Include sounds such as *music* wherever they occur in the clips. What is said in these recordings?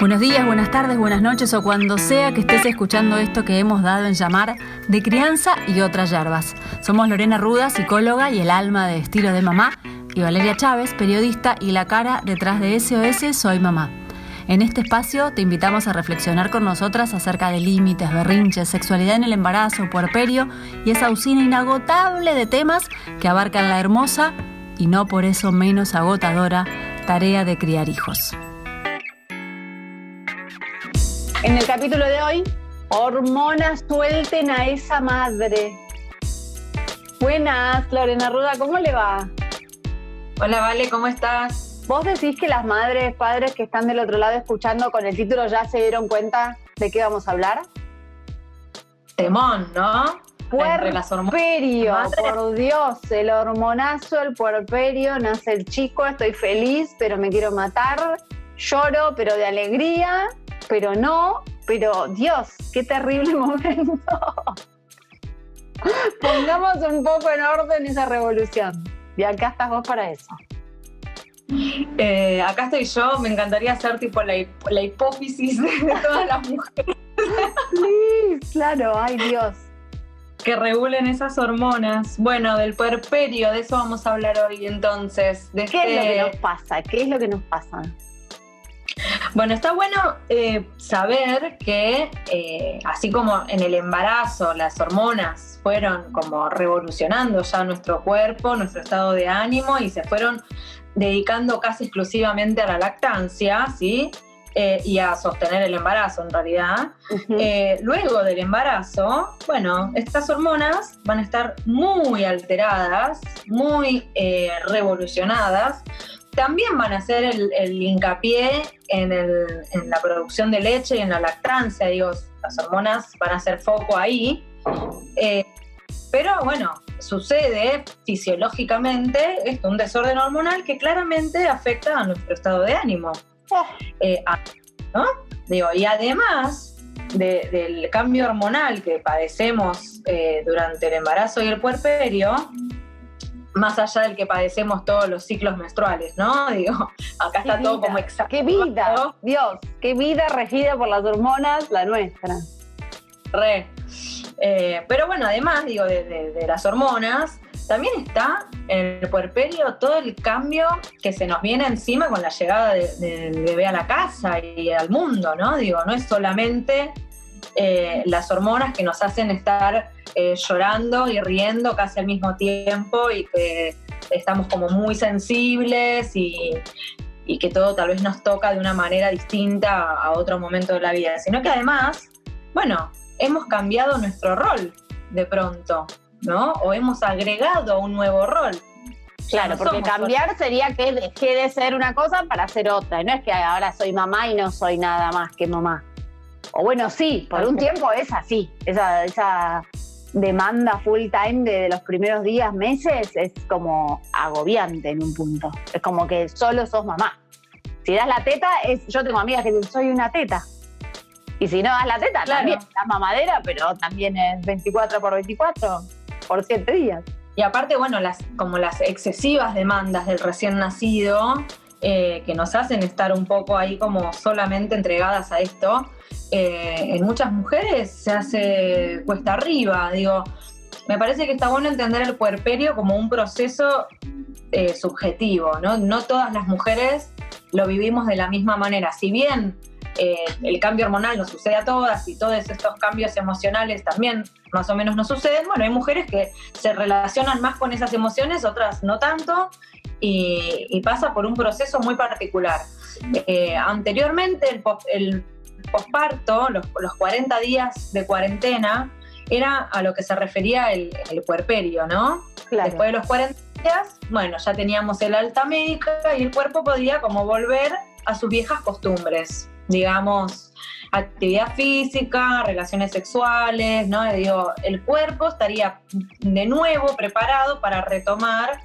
Buenos días, buenas tardes, buenas noches o cuando sea que estés escuchando esto que hemos dado en llamar de crianza y otras yerbas. Somos Lorena Ruda, psicóloga y el alma de estilo de mamá, y Valeria Chávez, periodista y la cara detrás de SOS Soy Mamá. En este espacio te invitamos a reflexionar con nosotras acerca de límites, berrinches, sexualidad en el embarazo, puerperio y esa usina inagotable de temas que abarcan la hermosa y no por eso menos agotadora tarea de criar hijos. En el capítulo de hoy, hormonas suelten a esa madre. Buenas, Lorena Ruda, ¿cómo le va? Hola, Vale, ¿cómo estás? ¿Vos decís que las madres, padres que están del otro lado escuchando con el título ya se dieron cuenta de qué vamos a hablar? Temón, ¿no? Puerperio, por Dios, el hormonazo, el puerperio, nace el chico, estoy feliz, pero me quiero matar, lloro, pero de alegría, pero no, pero Dios, qué terrible *laughs* momento. Pongamos un poco en orden esa revolución. Y acá estás vos para eso. Eh, acá estoy yo, me encantaría ser tipo la, hipófisis de, todas las mujeres. Sí, claro, ay Dios. Que regulen esas hormonas. Bueno, del puerperio, de eso vamos a hablar hoy entonces. ¿Qué es lo que este nos pasa? ¿Qué es lo que nos pasa? *laughs* Bueno, está bueno eh, saber que eh, así como en el embarazo las hormonas fueron como revolucionando ya nuestro cuerpo, nuestro estado de ánimo y se fueron dedicando casi exclusivamente a la lactancia, ¿sí? Eh, y a sostener el embarazo en realidad. luego del embarazo, bueno, estas hormonas van a estar muy alteradas, muy revolucionadas, también van a hacer el, hincapié en, la producción de leche y en la lactancia, digo, las hormonas van a hacer foco ahí. Eh, pero bueno, sucede fisiológicamente esto, un desorden hormonal que claramente afecta a nuestro estado de ánimo. Eh, digo, y además del cambio hormonal que padecemos eh, durante el embarazo y el puerperio, más allá del que padecemos todos los ciclos menstruales, ¿no? *laughs* Digo, acá está todo como exacto. ¡Qué vida! Dios, qué vida regida por las hormonas, la nuestra. Re. Eh, pero bueno, además, digo, de, las hormonas, también está en el puerperio todo el cambio que se nos viene encima con la llegada del bebé a la casa y al mundo, ¿no? Digo, no es solamente eh, las hormonas que nos hacen estar eh, llorando y riendo casi al mismo tiempo y que estamos como muy sensibles y, que todo tal vez nos toca de una manera distinta a otro momento de la vida, sino que además, bueno, hemos cambiado nuestro rol de pronto, ¿no? O hemos agregado un nuevo rol. Claro, porque cambiar sería que dejé de ser una cosa para ser otra. No es que ahora soy mamá y no soy nada más que mamá. O bueno, sí, por un tiempo es así. Esa, esa demanda full time de, los primeros días, meses, es como agobiante en un punto. Es como que solo sos mamá. Si das la teta, es, yo tengo amigas que dicen, soy una teta. Y si no das la teta, también la mamadera, pero también es 24 por 24 por 7 días. Y aparte, bueno, las, como las excesivas demandas del recién nacido, eh, que nos hacen estar un poco ahí como solamente entregadas a esto, eh, en muchas mujeres se hace cuesta arriba. Digo, me parece que está bueno entender el puerperio como un proceso eh, subjetivo, ¿no? No todas las mujeres lo vivimos de la misma manera. Si bien eh, el cambio hormonal nos sucede a todas y todos estos cambios emocionales también más o menos nos suceden, bueno, hay mujeres que se relacionan más con esas emociones, otras no tanto, y, pasa por un proceso muy particular. anteriormente el, posparto, los, los 40 días de cuarentena, era a lo que se refería el, el puerperio, ¿no? Después de los 40 días, bueno, ya teníamos el alta médica y el cuerpo podía como volver a sus viejas costumbres, digamos, actividad física, relaciones sexuales, ¿no? Digo, el cuerpo estaría de nuevo preparado para retomar.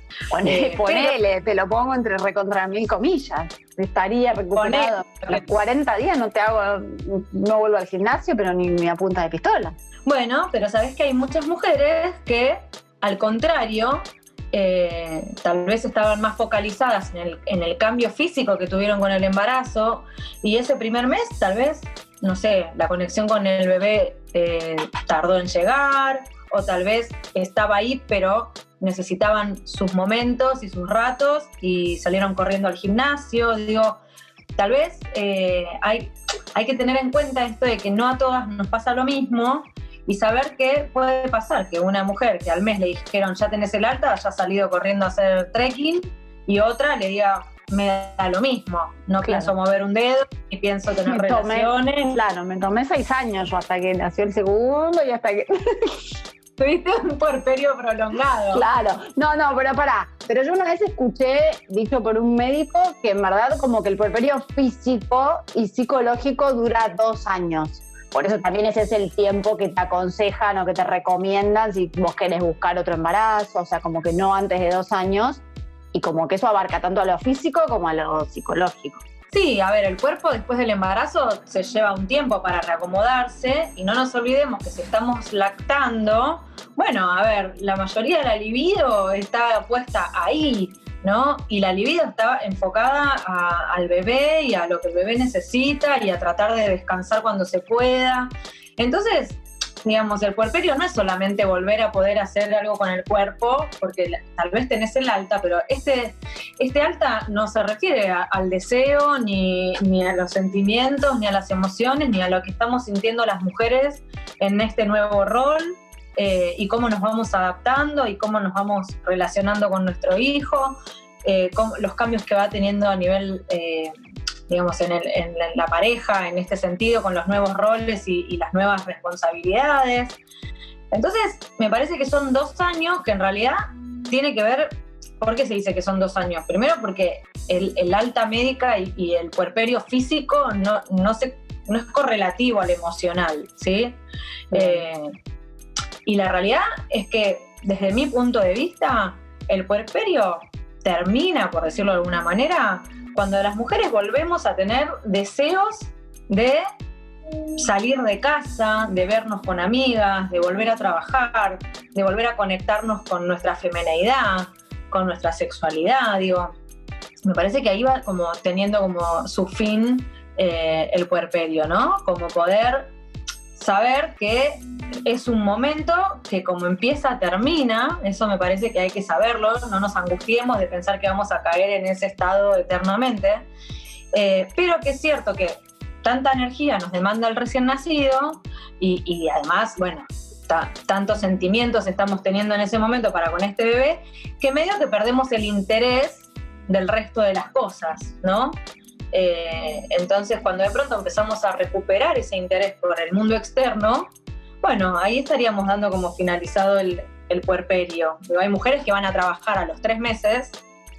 Eh, ponele, te lo pongo entre recontra mil comillas. Estaría recuperado. los 40 días no te hago, no vuelvo al gimnasio, pero ni, ni a punta de pistola. Bueno, pero sabes que hay muchas mujeres que, al contrario, eh, tal vez estaban más focalizadas en el, cambio físico que tuvieron con el embarazo y ese primer mes tal vez, no sé, la conexión con el bebé eh, tardó en llegar o tal vez estaba ahí pero necesitaban sus momentos y sus ratos y salieron corriendo al gimnasio. Digo, tal vez eh, hay, hay que tener en cuenta esto de que no a todas nos pasa lo mismo y saber qué puede pasar, que una mujer que al mes le dijeron ya tenés el alta, haya salido corriendo a hacer trekking y otra le diga me da lo mismo, no pienso mover un dedo y pienso tener relaciones. Claro, me tomé seis años yo hasta que nació el segundo y hasta que... *laughs* Tuviste un puerperio prolongado. Claro, no, no, pero pará. Pero yo una vez escuché, dicho por un médico, que en verdad como que el puerperio físico y psicológico dura dos años. Por eso también ese es el tiempo que te aconsejan o que te recomiendan si vos querés buscar otro embarazo, o sea, como que no antes de dos años, y como que eso abarca tanto a lo físico como a lo psicológico. Sí, a ver, el cuerpo después del embarazo se lleva un tiempo para reacomodarse y no nos olvidemos que si estamos lactando, bueno, a ver, la mayoría de la libido está puesta ahí, ¿no? Y la libido estaba enfocada al bebé y a lo que el bebé necesita y a tratar de descansar cuando se pueda. Entonces, digamos, el puerperio no es solamente volver a poder hacer algo con el cuerpo, porque tal vez tenés el alta, pero este, este alta no se refiere al deseo, ni, ni, a los sentimientos, ni a las emociones, ni a lo que estamos sintiendo las mujeres en este nuevo rol, eh, y cómo nos vamos adaptando y cómo nos vamos relacionando con nuestro hijo, eh, los cambios que va teniendo a nivel, eh, digamos, en, la pareja, en este sentido, con los nuevos roles y, las nuevas responsabilidades. Entonces, me parece que son dos años que en realidad tiene que ver, ¿por qué se dice que son dos años? Primero porque el, alta médica y, el puerperio físico no, no, se, no es correlativo al emocional, ¿sí? Y la realidad es que desde mi punto de vista, el puerperio termina, por decirlo de alguna manera, cuando las mujeres volvemos a tener deseos de salir de casa, de vernos con amigas, de volver a trabajar, de volver a conectarnos con nuestra femenidad, con nuestra sexualidad, digo, me parece que ahí va como teniendo como su fin eh, el puerperio, ¿no? Como poder saber que es un momento que como empieza, termina, eso me parece que hay que saberlo, no nos angustiemos de pensar que vamos a caer en ese estado eternamente, eh, pero que es cierto que tanta energía nos demanda el recién nacido y, además, bueno, tantos sentimientos estamos teniendo en ese momento para con este bebé, que medio que perdemos el interés del resto de las cosas, ¿no? Eh, entonces, cuando de pronto empezamos a recuperar ese interés por el mundo externo, bueno, ahí estaríamos dando como finalizado el, puerperio. hay mujeres que van a trabajar a los tres meses,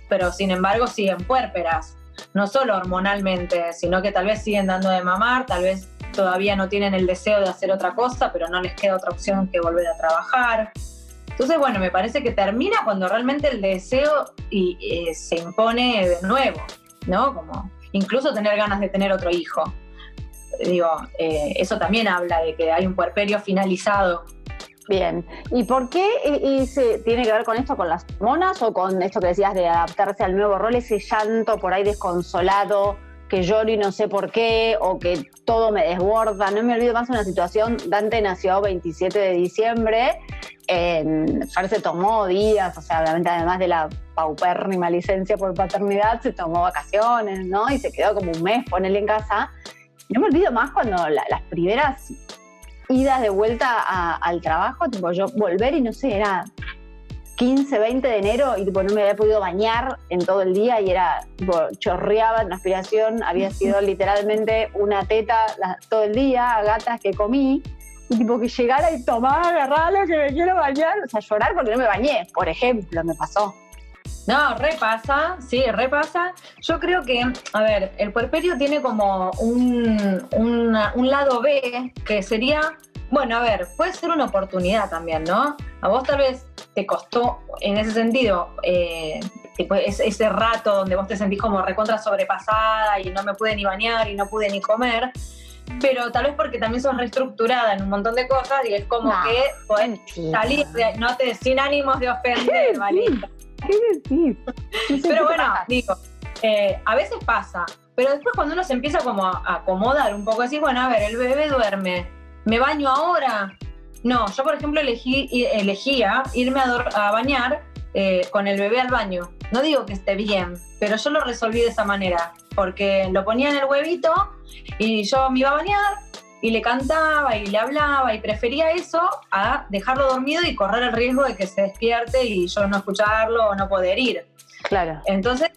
pero sin embargo siguen puérperas, no solo hormonalmente, sino que tal vez siguen dando de mamar, tal vez todavía no tienen el deseo de hacer otra cosa, pero no les queda otra opción que volver a trabajar. Entonces, bueno, me parece que termina cuando realmente el deseo y, eh, se impone de nuevo, ¿no? Como incluso tener ganas de tener otro hijo. Digo, eh, eso también habla de que hay un puerperio finalizado. Bien, ¿y por qué y, se, tiene que ver con esto, con las hormonas o con esto que decías de adaptarse al nuevo rol, ese llanto por ahí desconsolado, que lloro y no sé por qué, o que todo me desborda? No me olvido más una situación, Dante nació 27 de diciembre, en, se tomó días, o sea, obviamente además de la paupérrima licencia por paternidad, se tomó vacaciones, ¿no? Y se quedó como un mes, ponele en casa. No me olvido más cuando las primeras idas de vuelta al trabajo, tipo yo volver y no sé, era 15, 20 de enero y tipo no me había podido bañar en todo el día y era, tipo, chorreaba transpiración, había sido literalmente una teta todo el día, gatas que comí. Y tipo que llegara y tomar, agarrarlo, que me quiero bañar, o sea, llorar porque no me bañé, por ejemplo, me pasó. No, repasa, sí, repasa. Yo creo que, a ver, el puerperio tiene como un, un lado B que sería, bueno, a ver, puede ser una oportunidad también, ¿no? A vos tal vez te costó en ese sentido eh, ese rato donde vos te sentís como recontra sobrepasada y no me pude ni bañar y no pude ni comer. pero tal vez porque también sos reestructurada en un montón de cosas y es como que podés salir no te, sin ánimos de ofender, *laughs* ¿vale? ¿Qué decís? *laughs* pero bueno, digo, eh, a veces pasa, pero después cuando uno se empieza como a acomodar un poco, decir, bueno, a ver, el bebé duerme, ¿me baño ahora? No, yo por ejemplo elegí, elegía irme a, bañar eh, con el bebé al baño. No digo que esté bien, pero yo lo resolví de esa manera, porque lo ponía en el huevito y yo me iba a bañar y le cantaba y le hablaba y prefería eso a dejarlo dormido y correr el riesgo de que se despierte y yo no escucharlo o no poder ir. Claro. Entonces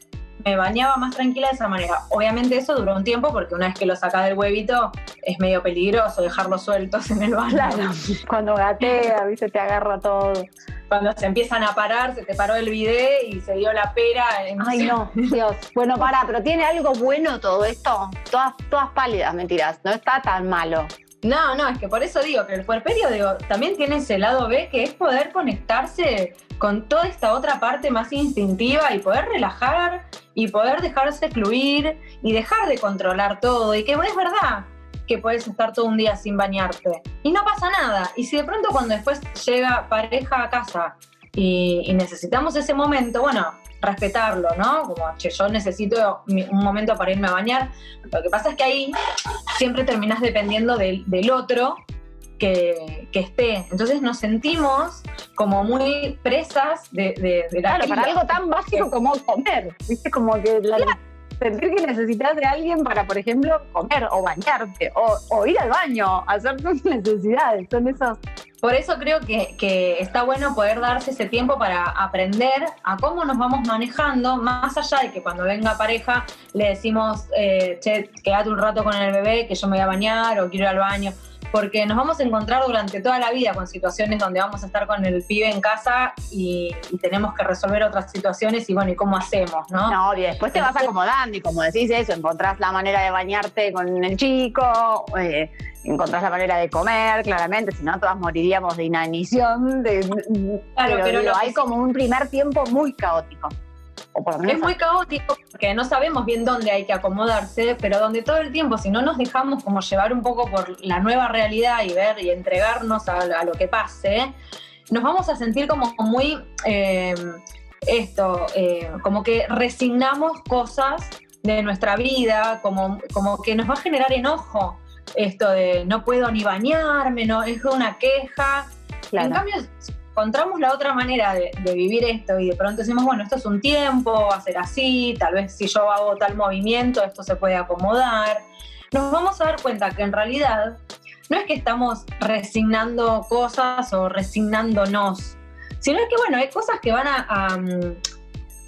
me bañaba más tranquila de esa manera. Obviamente eso duró un tiempo porque una vez que lo sacas del huevito es medio peligroso dejarlos sueltos en el baño. Claro, *laughs* cuando gatea, ¿viste? te agarra todo. Cuando se empiezan a parar, se te paró el video y se dio la pera. Ay, no, *laughs* Dios. Bueno, para, pero ¿tiene algo bueno todo esto? Todas, todas pálidas, mentiras. No está tan malo. No, no, es que por eso digo que el puerperio digo, también tiene ese lado B que es poder conectarse con toda esta otra parte más instintiva y poder relajar y poder dejarse fluir y dejar de controlar todo. Y que es verdad que puedes estar todo un día sin bañarte y no pasa nada. Y si de pronto cuando después llega pareja a casa y, necesitamos ese momento, bueno, respetarlo, ¿no? Como, che, yo necesito un momento para irme a bañar. Lo que pasa es que ahí siempre terminas dependiendo del, del otro que, esté. Entonces nos sentimos como muy presas de, de, la Claro, para algo tan básico como comer, ¿viste? Como que la, sentir que necesitas de alguien para, por ejemplo, comer o bañarte o, ir al baño, hacer tus *laughs* necesidades. Son esos. Por eso creo que, que, está bueno poder darse ese tiempo para aprender a cómo nos vamos manejando, más allá de que cuando venga pareja le decimos, eh, che, quédate un rato con el bebé, que yo me voy a bañar o quiero ir al baño porque nos vamos a encontrar durante toda la vida con situaciones donde vamos a estar con el pibe en casa y, tenemos que resolver otras situaciones y bueno, ¿y cómo hacemos, no? No, y después te vas acomodando y como decís eso, encontrás la manera de bañarte con el chico, eh, encontrás la manera de comer, claramente, si no todas moriríamos de inanición, claro, pero, hay como un primer tiempo muy caótico es muy caótico porque no sabemos bien dónde hay que acomodarse, pero donde todo el tiempo, si no nos dejamos como llevar un poco por la nueva realidad y ver y entregarnos a, lo que pase, nos vamos a sentir como muy eh, esto, eh, como que resignamos cosas de nuestra vida, como, como que nos va a generar enojo esto de no puedo ni bañarme, no es una queja. En cambio, encontramos la otra manera de, vivir esto y de pronto decimos, bueno, esto es un tiempo, va a ser así, tal vez si yo hago tal movimiento, esto se puede acomodar, nos vamos a dar cuenta que en realidad no es que estamos resignando cosas o resignándonos, sino que, bueno, hay cosas que van a, mm,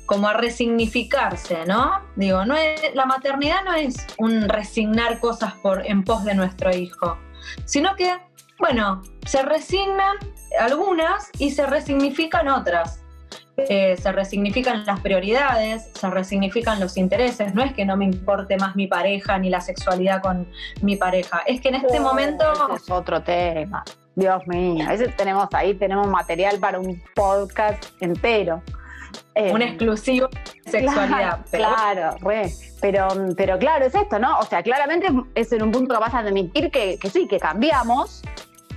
como a resignificarse, ¿no? Digo, no es, la maternidad no es un resignar cosas por, en pos de nuestro hijo, sino que, bueno, se resignan algunas y se resignifican otras. Eh, se resignifican las prioridades, se resignifican los intereses. No es que no me importe más mi pareja ni la sexualidad con mi pareja. Es que en este momento. es otro tema. Dios mío. A veces tenemos ahí, tenemos material para un podcast entero. un eh, exclusivo de sexualidad. Claro, pero, pero, claro, es esto, ¿no? O sea, claramente es en un punto que vas a admitir que, que sí, que cambiamos,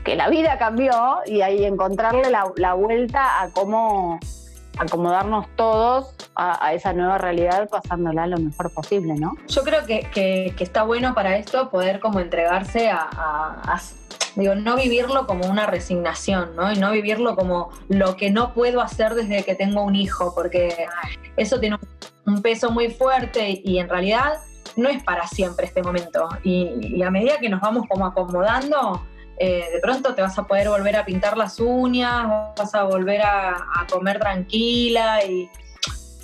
que la vida cambió y ahí encontrarle la, vuelta a cómo acomodarnos todos a, esa nueva realidad pasándola lo mejor posible, ¿no? Yo creo que, está bueno para esto poder como entregarse a, digo, no vivirlo como una resignación, ¿no? Y no vivirlo como lo que no puedo hacer desde que tengo un hijo, porque eso tiene un peso muy fuerte y en realidad no es para siempre este momento. Y, y a medida que nos vamos como acomodando, eh, de pronto te vas a poder volver a pintar las uñas, vas a volver a, comer tranquila y,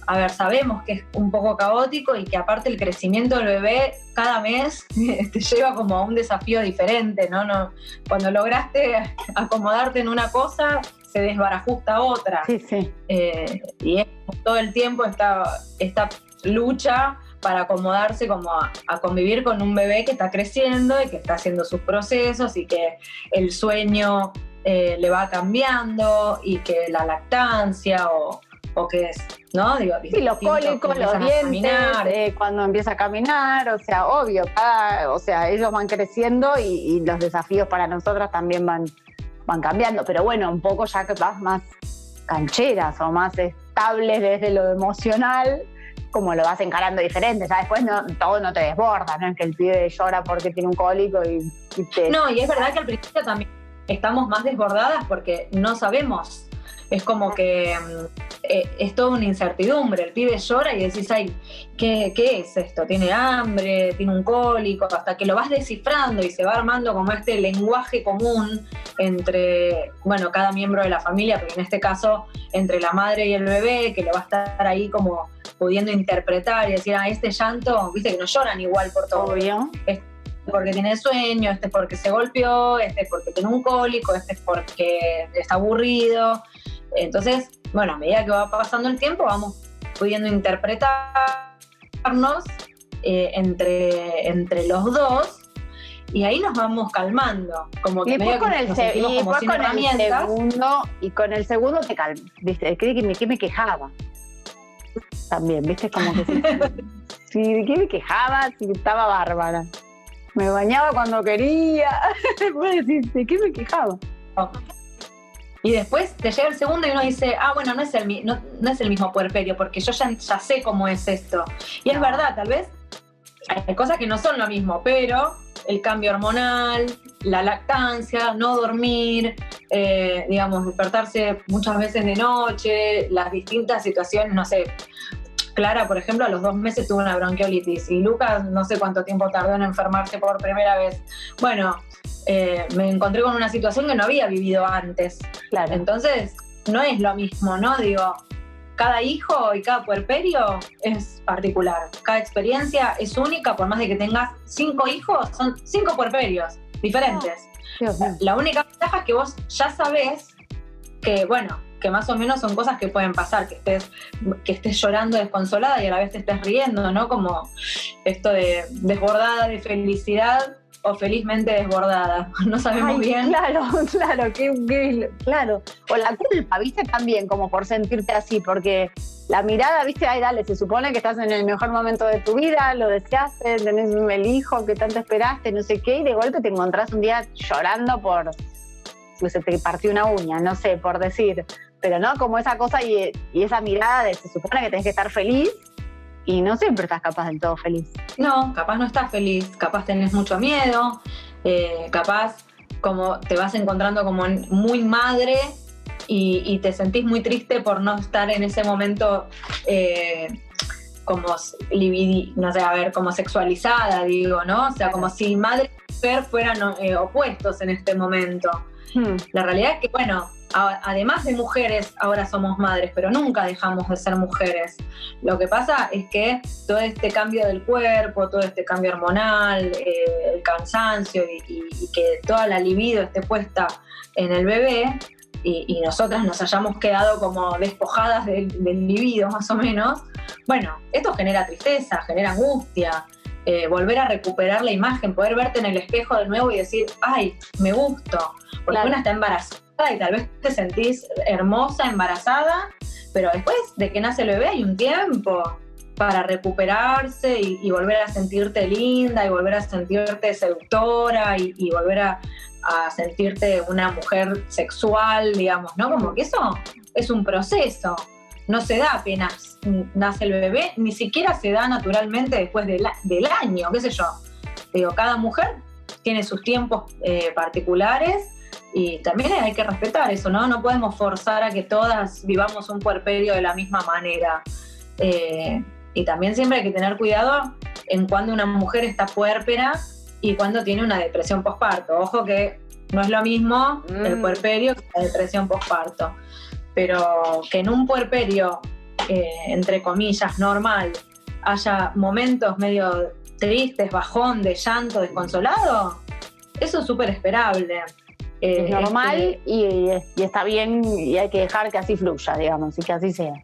a ver, sabemos que es un poco caótico y que aparte el crecimiento del bebé cada mes *laughs* te lleva como a un desafío diferente, ¿no? no cuando lograste acomodarte en una cosa, se desbarajusta otra. Sí, sí. Eh, y es todo el tiempo esta, esta lucha para acomodarse como a, convivir con un bebé que está creciendo y que está haciendo sus procesos y que el sueño eh, le va cambiando y que la lactancia o, o que es, ¿no? Digo, sí, los cólicos, los dientes, eh, cuando empieza a caminar, o sea, obvio, o sea, ellos van creciendo y, los desafíos para nosotras también van, van cambiando, pero bueno, un poco ya que vas más cancheras o más estables desde lo emocional, como lo vas encarando diferente, ya después no, todo no te desborda, ¿no? Es que el pibe llora porque tiene un cólico y, te... No, y es verdad que al principio también estamos más desbordadas porque no sabemos es como que mm, eh, es toda una incertidumbre. El pibe llora y decís, ay, ¿qué, es esto? ¿Tiene hambre? ¿Tiene un cólico? Hasta que lo vas descifrando y se va armando como este lenguaje común entre, bueno, cada miembro de la familia, pero en este caso entre la madre y el bebé, que lo va a estar ahí como pudiendo interpretar y decir, ah, este llanto, viste que no lloran igual por todo. Obvio. Este porque tiene sueño, este es porque se golpeó, este es porque tiene un cólico, este es porque está aburrido. Entonces, bueno, a medida que va pasando el tiempo, vamos pudiendo interpretarnos eh, entre, entre los dos y ahí nos vamos calmando. Como y después con, el, y con el segundo, y con el segundo te calmas, ¿viste? ¿De qué me, quejaba? También, ¿viste? Como que ¿de *laughs* qué me quejaba? Si estaba bárbara. Me bañaba cuando quería. *laughs* ¿de qué me quejaba? Y después te llega el segundo y uno dice, ah, bueno, no es el, no, es el mismo puerperio, porque yo ya, ya, sé cómo es esto. Y es verdad, tal vez hay cosas que no son lo mismo, pero el cambio hormonal, la lactancia, no dormir, eh, digamos, despertarse muchas veces de noche, las distintas situaciones, no sé. Clara, por ejemplo, a los dos meses tuvo una bronquiolitis y Lucas no sé cuánto tiempo tardó en enfermarse por primera vez. Bueno, eh, me encontré con una situación que no había vivido antes. Claro. Entonces, no es lo mismo, ¿no? Digo, cada hijo y cada puerperio es particular. Cada experiencia es única, por más de que tengas cinco hijos, son cinco puerperios diferentes. La única ventaja es que vos ya sabés que, bueno, que más o menos son cosas que pueden pasar, que estés, que estés llorando desconsolada y a la vez te estés riendo, ¿no? Como esto de desbordada de felicidad o felizmente desbordada. *laughs* No sabemos bien. Claro, *laughs* claro, qué, claro. O la culpa, viste, también, como por sentirte así, porque la mirada, viste, ay, dale, se supone que estás en el mejor momento de tu vida, lo deseaste, tenés el hijo que tanto esperaste, no sé qué, y de golpe te encontrás un día llorando por, pues se te partió una uña, no sé, por decir. Pero no, como esa cosa y, y esa mirada de se supone que tenés que estar feliz y no siempre estás capaz del todo feliz. No, capaz no estás feliz, capaz tenés mucho miedo, eh, capaz como te vas encontrando como muy madre y, te sentís muy triste por no estar en ese momento eh, como no sé, a ver, como sexualizada, digo, ¿no? O sea, como si madre y mujer fueran eh, opuestos en este momento. Hmm. La realidad es que, bueno, además de mujeres, ahora somos madres, pero nunca dejamos de ser mujeres. Lo que pasa es que todo este cambio del cuerpo, todo este cambio hormonal, eh, el cansancio y, que toda la libido esté puesta en el bebé y, nosotras nos hayamos quedado como despojadas del, libido más o menos, bueno, esto genera tristeza, genera angustia. Eh, volver a recuperar la imagen, poder verte en el espejo de nuevo y decir, ay, me gusto, porque una está embarazada y tal vez te sentís hermosa, embarazada, pero después de que nace el bebé hay un tiempo para recuperarse y, volver a sentirte linda y volver a sentirte seductora y, volver a, sentirte una mujer sexual, digamos, ¿no? Como que eso es un proceso, no se da apenas nace el bebé, ni siquiera se da naturalmente después del, año, qué sé yo. Digo, cada mujer tiene sus tiempos eh, particulares y también hay que respetar eso, ¿no? No podemos forzar a que todas vivamos un puerperio de la misma manera. Eh, y también siempre hay que tener cuidado en cuando una mujer está puérpera y cuando tiene una depresión postparto. Ojo que no es lo mismo el mm. puerperio que la depresión postparto. Pero que en un puerperio, eh, entre comillas, normal, haya momentos medio tristes, bajón, de llanto, desconsolado, eso es súper esperable es eh, normal este, y, está bien y hay que dejar que así fluya, digamos, y que así sea.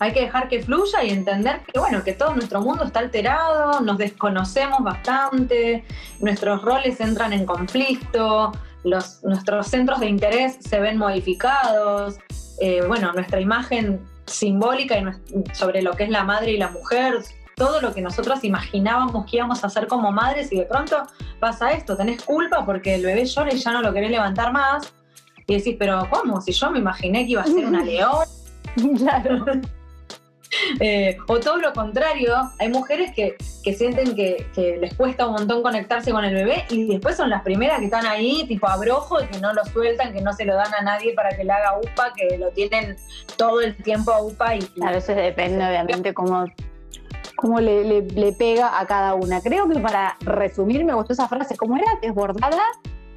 Hay que dejar que fluya y entender que, bueno, que todo nuestro mundo está alterado, nos desconocemos bastante, nuestros roles entran en conflicto, los, nuestros centros de interés se ven modificados, eh, bueno, nuestra imagen simbólica y sobre lo que es la madre y la mujer, todo lo que nosotros imaginábamos que íbamos a hacer como madres y de pronto pasa esto, tenés culpa porque el bebé llora y ya no lo querés levantar más. Y decís, pero ¿cómo? Si yo me imaginé que iba a ser una *laughs* león. claro. *laughs* Eh, o todo lo contrario, hay mujeres que, sienten que, les cuesta un montón conectarse con el bebé y después son las primeras que están ahí, tipo abrojo, y que no lo sueltan, que no se lo dan a nadie para que le haga UPA, que lo tienen todo el tiempo a UPA. Y, a veces depende, obviamente, cómo, cómo le, le, pega a cada una. Creo que para resumir, me gustó esa frase, ¿cómo era? Desbordada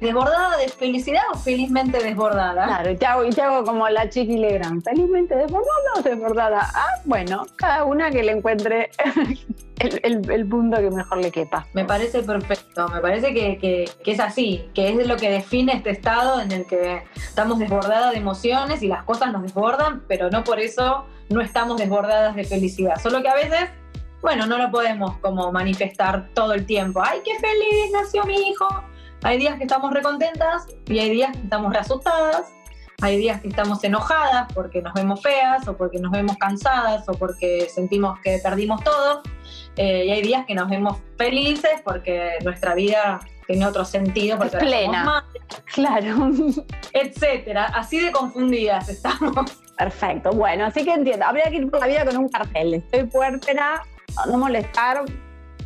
¿Desbordada de felicidad o felizmente desbordada? Claro, y te hago, y te hago como la Chiqui Legrand. ¿Felizmente desbordada o desbordada? Ah, bueno, cada una que le encuentre *laughs* el, punto que mejor le quepa. Me parece perfecto, me parece que, es así, que es lo que define este estado en el que estamos desbordadas de emociones y las cosas nos desbordan, pero no por eso no estamos desbordadas de felicidad. Solo que a veces bueno, no lo podemos como manifestar todo el tiempo. ¡Ay, qué feliz nació mi hijo! Hay días que estamos recontentas y hay días que estamos asustadas. Hay días que estamos enojadas porque nos vemos feas o porque nos vemos cansadas o porque sentimos que perdimos todo. Eh, y hay días que nos vemos felices porque nuestra vida tiene otro sentido, porque es plena. claro. *laughs* Etcétera. Así de confundidas estamos. Perfecto. Bueno, así que entiendo. Habría que ir por la vida con un cartel. Estoy puerpera, no molestar,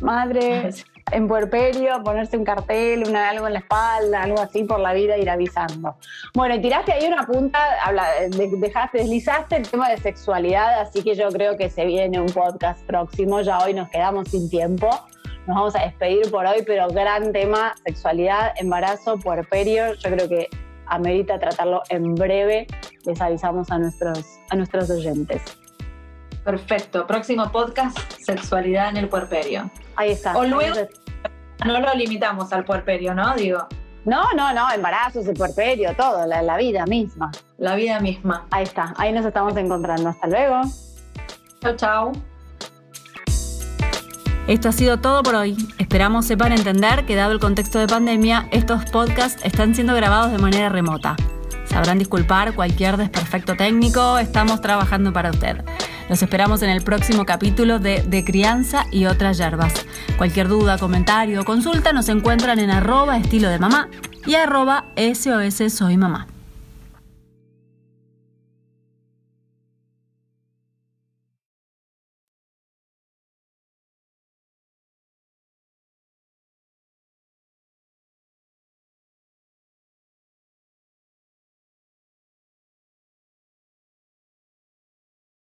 madre, en puerperio, ponerse un cartel, una, algo en la espalda, algo así por la vida, ir avisando. Bueno, y tiraste ahí una punta, habla, dejaste, deslizaste el tema de sexualidad, así que yo creo que se viene un podcast próximo, ya hoy nos quedamos sin tiempo. Nos vamos a despedir por hoy, pero gran tema, sexualidad, embarazo, puerperio, yo creo que amerita tratarlo en breve. Les avisamos a nuestros, a nuestros oyentes. Perfecto. Próximo podcast, sexualidad en el puerperio. Ahí está. O luego, no lo limitamos al puerperio, ¿no? Digo. No, no, no, embarazos, el puerperio, todo, la, la vida misma. La vida misma. Ahí está, ahí nos estamos encontrando. Hasta luego. Chao, chao. Esto ha sido todo por hoy. Esperamos sepan entender que dado el contexto de pandemia, estos podcasts están siendo grabados de manera remota. Sabrán disculpar cualquier desperfecto técnico, estamos trabajando para usted. Los esperamos en el próximo capítulo de De Crianza y otras yerbas. Cualquier duda, comentario o consulta nos encuentran en arroba estilo de mamá y arroba SOS Soy Mamá.